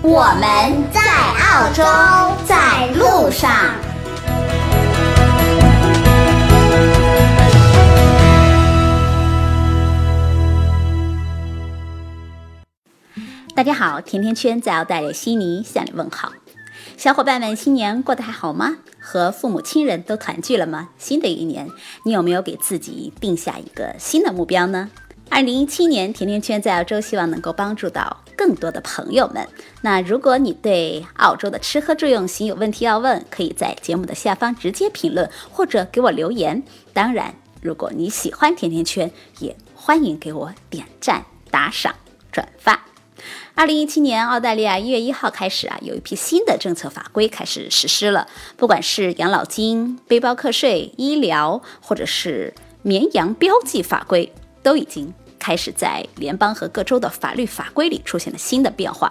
我们在澳洲，在路上。大家好，甜甜圈在澳大利亚悉尼向你问好。小伙伴们，新年过得还好吗？和父母亲人都团聚了吗？新的一年，你有没有给自己定下一个新的目标呢？二零一七年，甜甜圈在澳洲希望能够帮助到更多的朋友们。那如果你对澳洲的吃喝住用行有问题要问，可以在节目的下方直接评论或者给我留言。当然，如果你喜欢甜甜圈，也欢迎给我点赞、打赏、转发。二零一七年，澳大利亚一月一号开始啊，有一批新的政策法规开始实施了，不管是养老金、背包客税、医疗，或者是绵羊标记法规。都已经开始在联邦和各州的法律法规里出现了新的变化，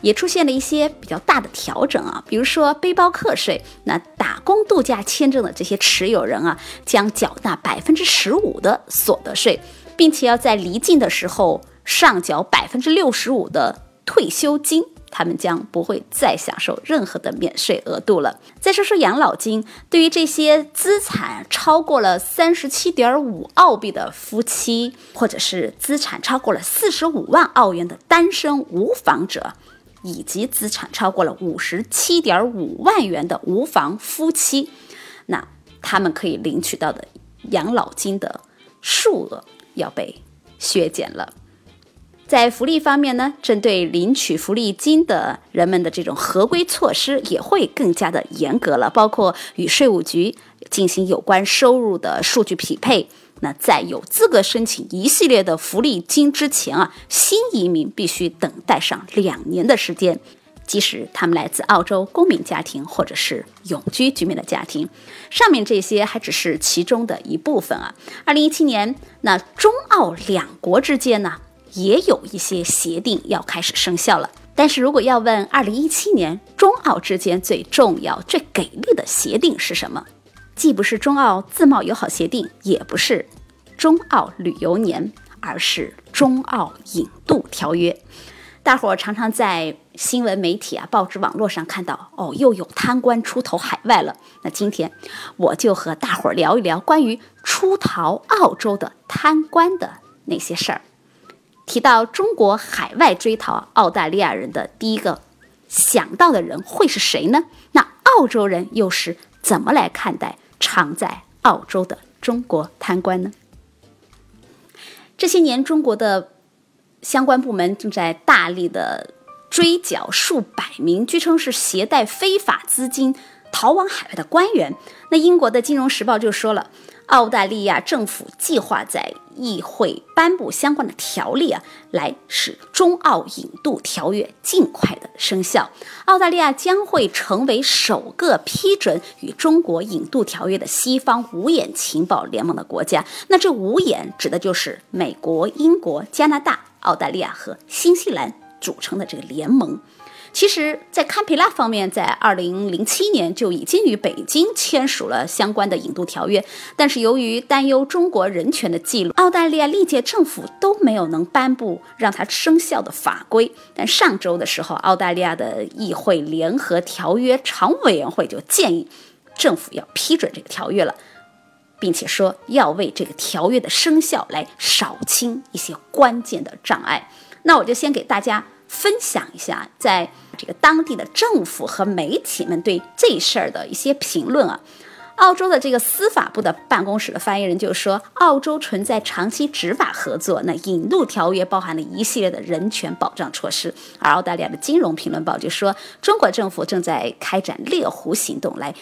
也出现了一些比较大的调整啊，比如说背包客税，那打工度假签证的这些持有人啊，将缴纳百分之十五的所得税，并且要在离境的时候上缴百分之六十五的退休金。他们将不会再享受任何的免税额度了。再说说养老金，对于这些资产超过了三十七点五澳币的夫妻，或者是资产超过了四十五万澳元的单身无房者，以及资产超过了五十七点五万元的无房夫妻，那他们可以领取到的养老金的数额要被削减了。在福利方面呢，针对领取福利金的人们的这种合规措施也会更加的严格了，包括与税务局进行有关收入的数据匹配。那在有资格申请一系列的福利金之前啊，新移民必须等待上两年的时间，即使他们来自澳洲公民家庭或者是永居居民的家庭。上面这些还只是其中的一部分啊。二零一七年，那中澳两国之间呢？也有一些协定要开始生效了，但是如果要问二零一七年中澳之间最重要、最给力的协定是什么，既不是中澳自贸友好协定，也不是中澳旅游年，而是中澳引渡条约。大伙儿常常在新闻媒体啊、报纸、网络上看到，哦，又有贪官出逃海外了。那今天我就和大伙儿聊一聊关于出逃澳洲的贪官的那些事儿。提到中国海外追逃澳大利亚人的第一个想到的人会是谁呢？那澳洲人又是怎么来看待常在澳洲的中国贪官呢？这些年，中国的相关部门正在大力的追缴数百名据称是携带非法资金逃往海外的官员。那英国的《金融时报》就说了。澳大利亚政府计划在议会颁布相关的条例啊，来使中澳引渡条约尽快的生效。澳大利亚将会成为首个批准与中国引渡条约的西方五眼情报联盟的国家。那这五眼指的就是美国、英国、加拿大、澳大利亚和新西兰组成的这个联盟。其实，在堪培拉方面，在二零零七年就已经与北京签署了相关的引渡条约，但是由于担忧中国人权的记录，澳大利亚历届政府都没有能颁布让它生效的法规。但上周的时候，澳大利亚的议会联合条约常务委员会就建议政府要批准这个条约了，并且说要为这个条约的生效来扫清一些关键的障碍。那我就先给大家。分享一下，在这个当地的政府和媒体们对这事儿的一些评论啊。澳洲的这个司法部的办公室的发言人就说，澳洲存在长期执法合作，那引渡条约包含了一系列的人权保障措施。而澳大利亚的金融评论报就说，中国政府正在开展猎狐行动来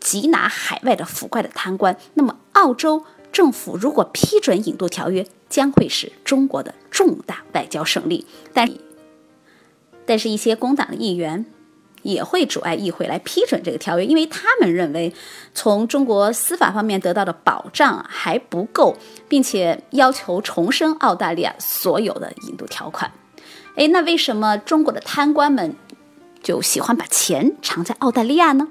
缉拿海外的腐败的贪官。那么，澳洲政府如果批准引渡条约，将会是中国的重大外交胜利，但但是，一些工党的议员也会阻碍议会来批准这个条约，因为他们认为从中国司法方面得到的保障还不够，并且要求重申澳大利亚所有的引渡条款。哎，那为什么中国的贪官们就喜欢把钱藏在澳大利亚呢？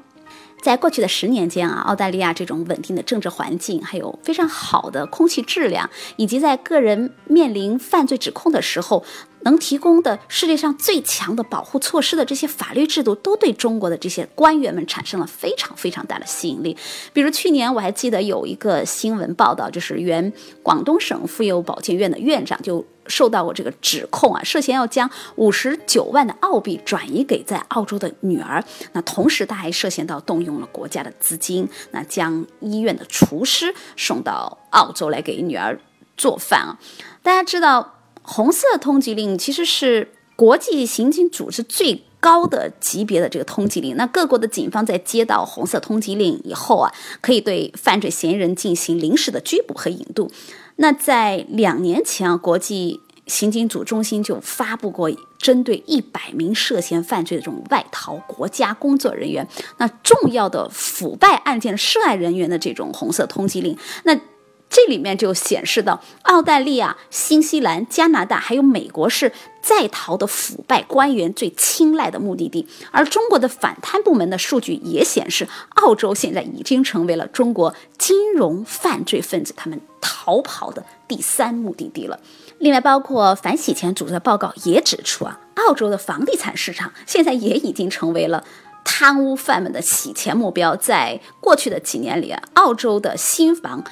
在过去的十年间啊，澳大利亚这种稳定的政治环境，还有非常好的空气质量，以及在个人面临犯罪指控的时候，能提供的世界上最强的保护措施的这些法律制度，都对中国的这些官员们产生了非常非常大的吸引力。比如去年我还记得有一个新闻报道，就是原广东省妇幼保健院的院长就。受到过这个指控啊，涉嫌要将五十九万的澳币转移给在澳洲的女儿。那同时他还涉嫌到动用了国家的资金，那将医院的厨师送到澳洲来给女儿做饭啊。大家知道，红色通缉令其实是国际刑警组织最高的级别的这个通缉令。那各国的警方在接到红色通缉令以后啊，可以对犯罪嫌疑人进行临时的拘捕和引渡。那在两年前啊，国际刑警组中心就发布过针对一百名涉嫌犯罪的这种外逃国家工作人员，那重要的腐败案件涉案人员的这种红色通缉令。那这里面就显示到，澳大利亚、新西兰、加拿大还有美国是在逃的腐败官员最青睐的目的地。而中国的反贪部门的数据也显示，澳洲现在已经成为了中国金融犯罪分子他们逃跑的第三目的地了。另外，包括反洗钱组织的报告也指出啊，澳洲的房地产市场现在也已经成为了贪污犯们的洗钱目标。在过去的几年里，澳洲的新房。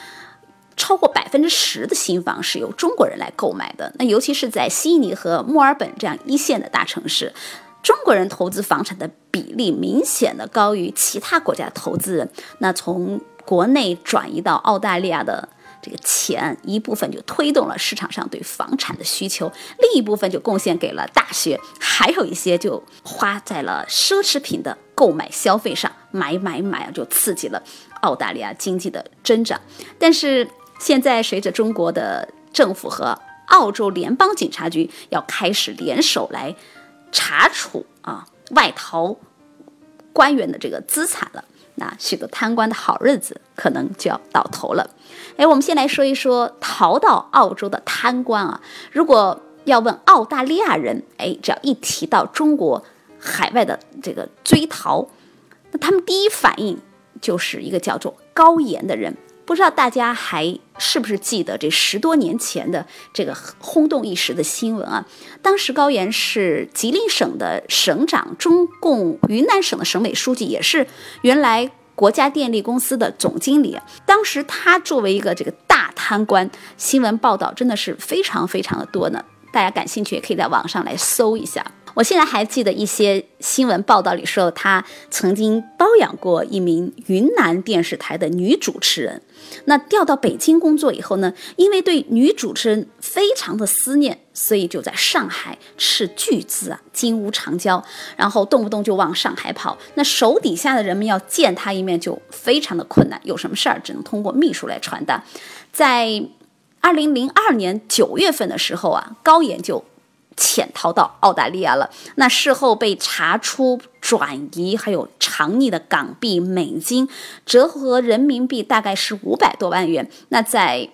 超过百分之十的新房是由中国人来购买的。那尤其是在悉尼和墨尔本这样一线的大城市，中国人投资房产的比例明显的高于其他国家的投资人。那从国内转移到澳大利亚的这个钱，一部分就推动了市场上对房产的需求，另一部分就贡献给了大学，还有一些就花在了奢侈品的购买消费上，买买买啊，就刺激了澳大利亚经济的增长。但是。现在，随着中国的政府和澳洲联邦警察局要开始联手来查处啊外逃官员的这个资产了，那许多贪官的好日子可能就要到头了。哎，我们先来说一说逃到澳洲的贪官啊。如果要问澳大利亚人，哎，只要一提到中国海外的这个追逃，那他们第一反应就是一个叫做高岩的人。不知道大家还是不是记得这十多年前的这个轰动一时的新闻啊？当时高岩是吉林省的省长，中共云南省的省委书记，也是原来国家电力公司的总经理。当时他作为一个这个大贪官，新闻报道真的是非常非常的多呢。大家感兴趣也可以在网上来搜一下。我现在还记得一些新闻报道里说，他曾经包养过一名云南电视台的女主持人。那调到北京工作以后呢，因为对女主持人非常的思念，所以就在上海斥巨资啊，金屋藏娇，然后动不动就往上海跑。那手底下的人们要见他一面就非常的困难，有什么事儿只能通过秘书来传达。在二零零二年九月份的时候啊，高岩就。潜逃到澳大利亚了。那事后被查出转移，还有藏匿的港币、美金，折合人民币大概是五百多万元。那在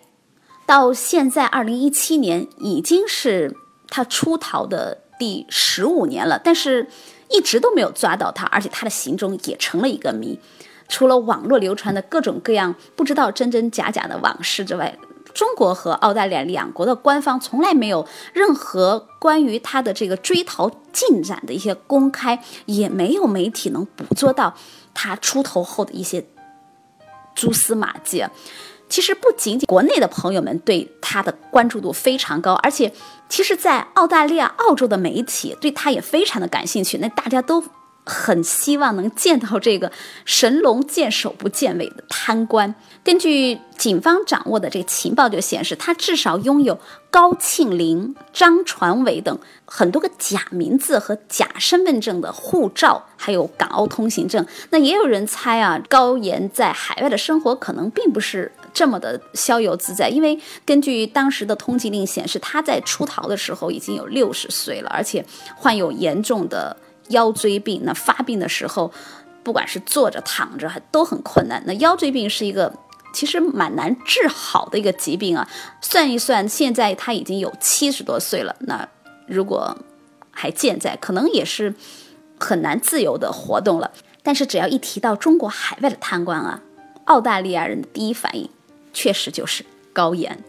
到现在二零一七年，已经是他出逃的第十五年了，但是一直都没有抓到他，而且他的行踪也成了一个谜。除了网络流传的各种各样不知道真真假假的往事之外，中国和澳大利亚两国的官方从来没有任何关于他的这个追逃进展的一些公开，也没有媒体能捕捉到他出头后的一些蛛丝马迹。其实不仅仅国内的朋友们对他的关注度非常高，而且其实，在澳大利亚、澳洲的媒体对他也非常的感兴趣。那大家都。很希望能见到这个神龙见首不见尾的贪官。根据警方掌握的这个情报就显示，他至少拥有高庆林、张传伟等很多个假名字和假身份证的护照，还有港澳通行证。那也有人猜啊，高岩在海外的生活可能并不是这么的逍遥自在？因为根据当时的通缉令显示，他在出逃的时候已经有六十岁了，而且患有严重的腰椎病。那发病的时候，不管是坐着躺着还都很困难。那腰椎病是一个其实蛮难治好的一个疾病啊。算一算，现在他已经有七十多岁了。那如果还健在，可能也是很难自由的活动了。但是只要一提到中国海外的贪官啊，澳大利亚人的第一反应确实就是高盐。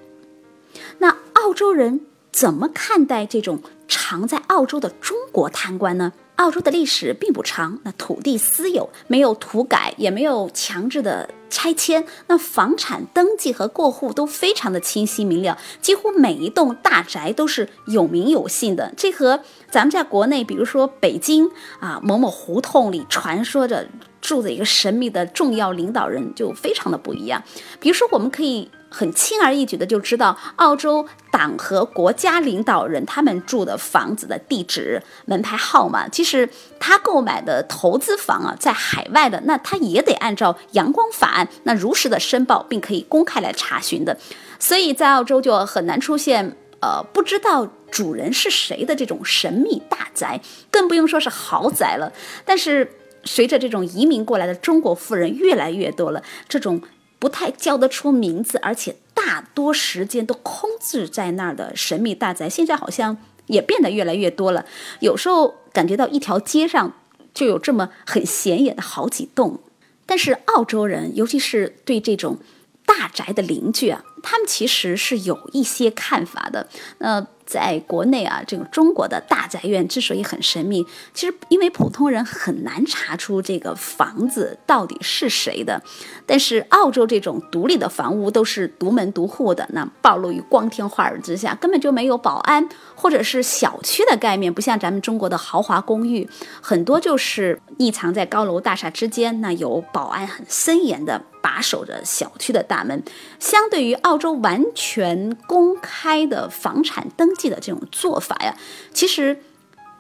那澳洲人怎么看待这种常在澳洲的中国贪官呢？澳洲的历史并不长，那土地私有，没有土改，也没有强制的拆迁，那房产登记和过户都非常的清晰明了，几乎每一栋大宅都是有名有姓的。这和咱们在国内，比如说北京啊某某胡同里传说着住着一个神秘的重要领导人，就非常的不一样。比如说，我们可以。很轻而易举的就知道澳洲党和国家领导人他们住的房子的地址、门牌号码。其实他购买的投资房啊，在海外的，那他也得按照阳光法案，那如实的申报，并可以公开来查询的。所以在澳洲就很难出现呃不知道主人是谁的这种神秘大宅，更不用说是豪宅了。但是随着这种移民过来的中国富人越来越多了，这种。不太叫得出名字，而且大多时间都空置在那儿的神秘大宅，现在好像也变得越来越多了。有时候感觉到一条街上就有这么很显眼的好几栋。但是澳洲人，尤其是对这种大宅的邻居啊，他们其实是有一些看法的。那。在国内啊，这个中国的大宅院之所以很神秘，其实因为普通人很难查出这个房子到底是谁的。但是澳洲这种独立的房屋都是独门独户的，那暴露于光天化日之下，根本就没有保安或者是小区的概念，不像咱们中国的豪华公寓，很多就是匿藏在高楼大厦之间，那有保安很森严的。把守着小区的大门，相对于澳洲完全公开的房产登记记的这种做法呀，其实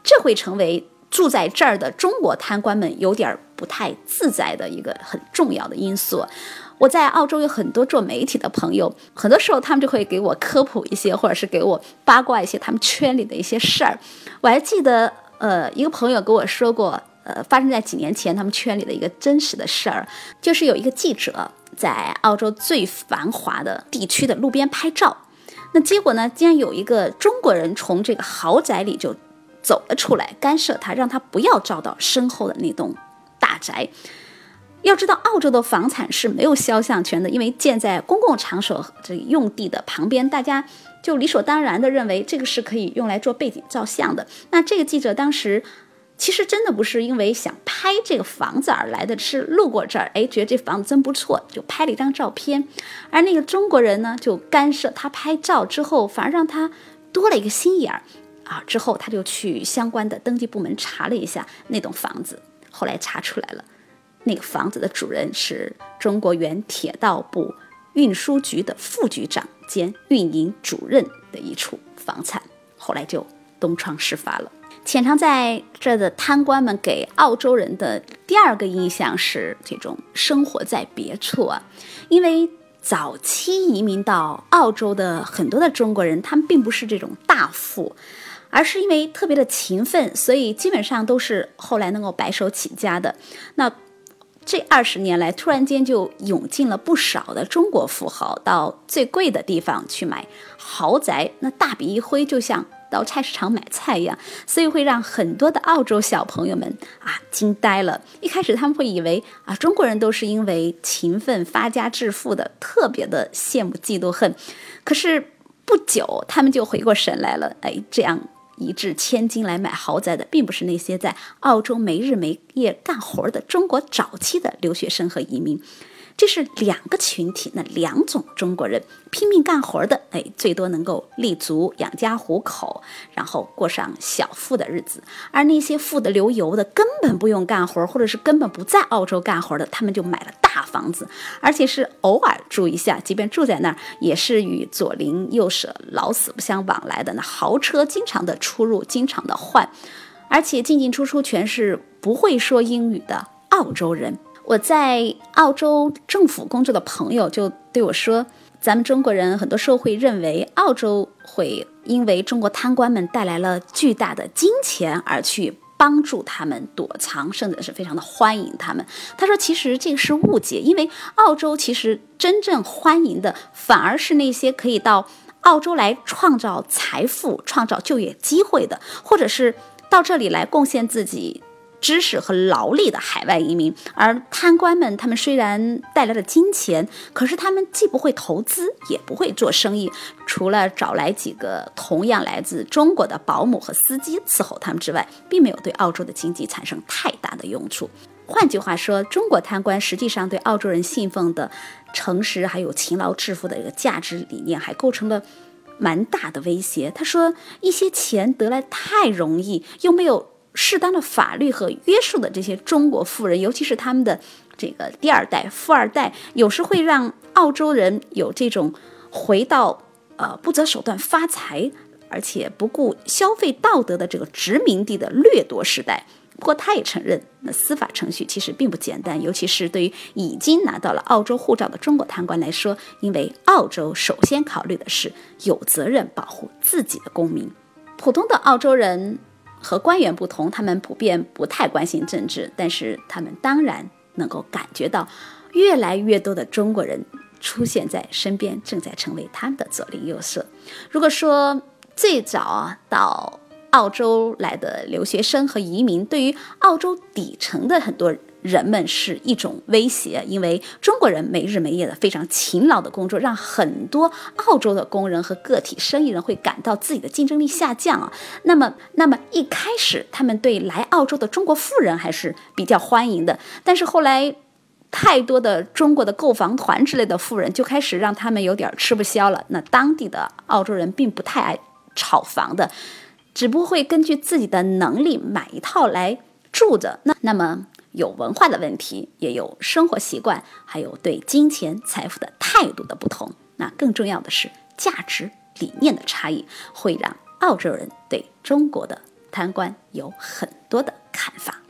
这会成为住在这儿的中国贪官们有点不太自在的一个很重要的因素。我在澳洲有很多做媒体的朋友，很多时候他们就会给我科普一些，或者是给我八卦一些他们圈里的一些事儿。我还记得，呃，一个朋友跟我说过。呃，发生在几年前他们圈里的一个真实的事儿，就是有一个记者在澳洲最繁华的地区的路边拍照，那结果呢，竟然有一个中国人从这个豪宅里就走了出来，干涉他，让他不要照到身后的那栋大宅。要知道，澳洲的房产是没有肖像权的，因为建在公共场所这用地的旁边，大家就理所当然的认为这个是可以用来做背景照相的。那这个记者当时。其实真的不是因为想拍这个房子而来的，是路过这儿，哎，觉得这房子真不错，就拍了一张照片。而那个中国人呢，就干涉他拍照之后，反而让他多了一个心眼儿啊。之后他就去相关的登记部门查了一下那栋房子，后来查出来了，那个房子的主人是中国原铁道部运输局的副局长兼运营主任的一处房产，后来就东窗事发了。潜藏在这的贪官们给澳洲人的第二个印象是这种生活在别处啊，因为早期移民到澳洲的很多的中国人，他们并不是这种大富，而是因为特别的勤奋，所以基本上都是后来能够白手起家的。那这二十年来，突然间就涌进了不少的中国富豪到最贵的地方去买豪宅，那大笔一挥，就像。到菜市场买菜一样，所以会让很多的澳洲小朋友们啊惊呆了。一开始他们会以为啊中国人都是因为勤奋发家致富的，特别的羡慕嫉妒恨。可是不久他们就回过神来了，哎，这样一掷千金来买豪宅的，并不是那些在澳洲没日没夜干活的中国早期的留学生和移民。这是两个群体，那两种中国人拼命干活的，哎，最多能够立足养家糊口，然后过上小富的日子。而那些富得流油的，根本不用干活，或者是根本不在澳洲干活的，他们就买了大房子，而且是偶尔住一下，即便住在那儿，也是与左邻右舍老死不相往来的。那豪车经常的出入，经常的换，而且进进出出全是不会说英语的澳洲人。我在澳洲政府工作的朋友就对我说，咱们中国人很多时候会认为澳洲会因为中国贪官们带来了巨大的金钱而去帮助他们躲藏，甚至是非常的欢迎他们。他说，其实这个是误解，因为澳洲其实真正欢迎的反而是那些可以到澳洲来创造财富、创造就业机会的，或者是到这里来贡献自己。知识和劳力的海外移民，而贪官们，他们虽然带来了金钱，可是他们既不会投资，也不会做生意，除了找来几个同样来自中国的保姆和司机伺候他们之外，并没有对澳洲的经济产生太大的用处。换句话说，中国贪官实际上对澳洲人信奉的诚实还有勤劳致富的这个价值理念，还构成了蛮大的威胁。他说，一些钱得来太容易，又没有。适当的法律和约束的这些中国富人，尤其是他们的这个第二代、富二代，有时会让澳洲人有这种回到呃不择手段发财，而且不顾消费道德的这个殖民地的掠夺时代。不过，他也承认，那司法程序其实并不简单，尤其是对于已经拿到了澳洲护照的中国贪官来说，因为澳洲首先考虑的是有责任保护自己的公民，普通的澳洲人。和官员不同，他们普遍不太关心政治，但是他们当然能够感觉到，越来越多的中国人出现在身边，正在成为他们的左邻右舍。如果说最早到澳洲来的留学生和移民，对于澳洲底层的很多。人们是一种威胁，因为中国人没日没夜的非常勤劳的工作，让很多澳洲的工人和个体生意人会感到自己的竞争力下降啊。那么，那么一开始他们对来澳洲的中国富人还是比较欢迎的，但是后来太多的中国的购房团之类的富人就开始让他们有点吃不消了。那当地的澳洲人并不太爱炒房的，只不过会根据自己的能力买一套来住着。那那么。有文化的问题，也有生活习惯，还有对金钱财富的态度的不同。那更重要的是价值理念的差异，会让澳洲人对中国的贪官有很多的看法。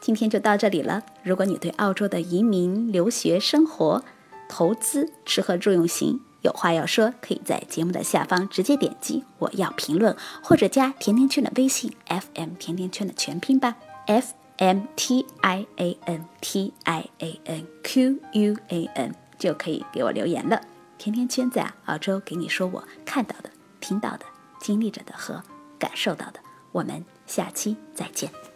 今天就到这里了。如果你对澳洲的移民、留学、生活、投资、吃喝住用行有话要说，可以在节目的下方直接点击我要评论，或者加甜甜圈的微信 FM 甜甜圈的全拼吧。F M T I A N T I A N Q U A N 就可以给我留言了。甜甜圈在澳洲给你说我看到的、听到的、经历着的和感受到的。我们下期再见。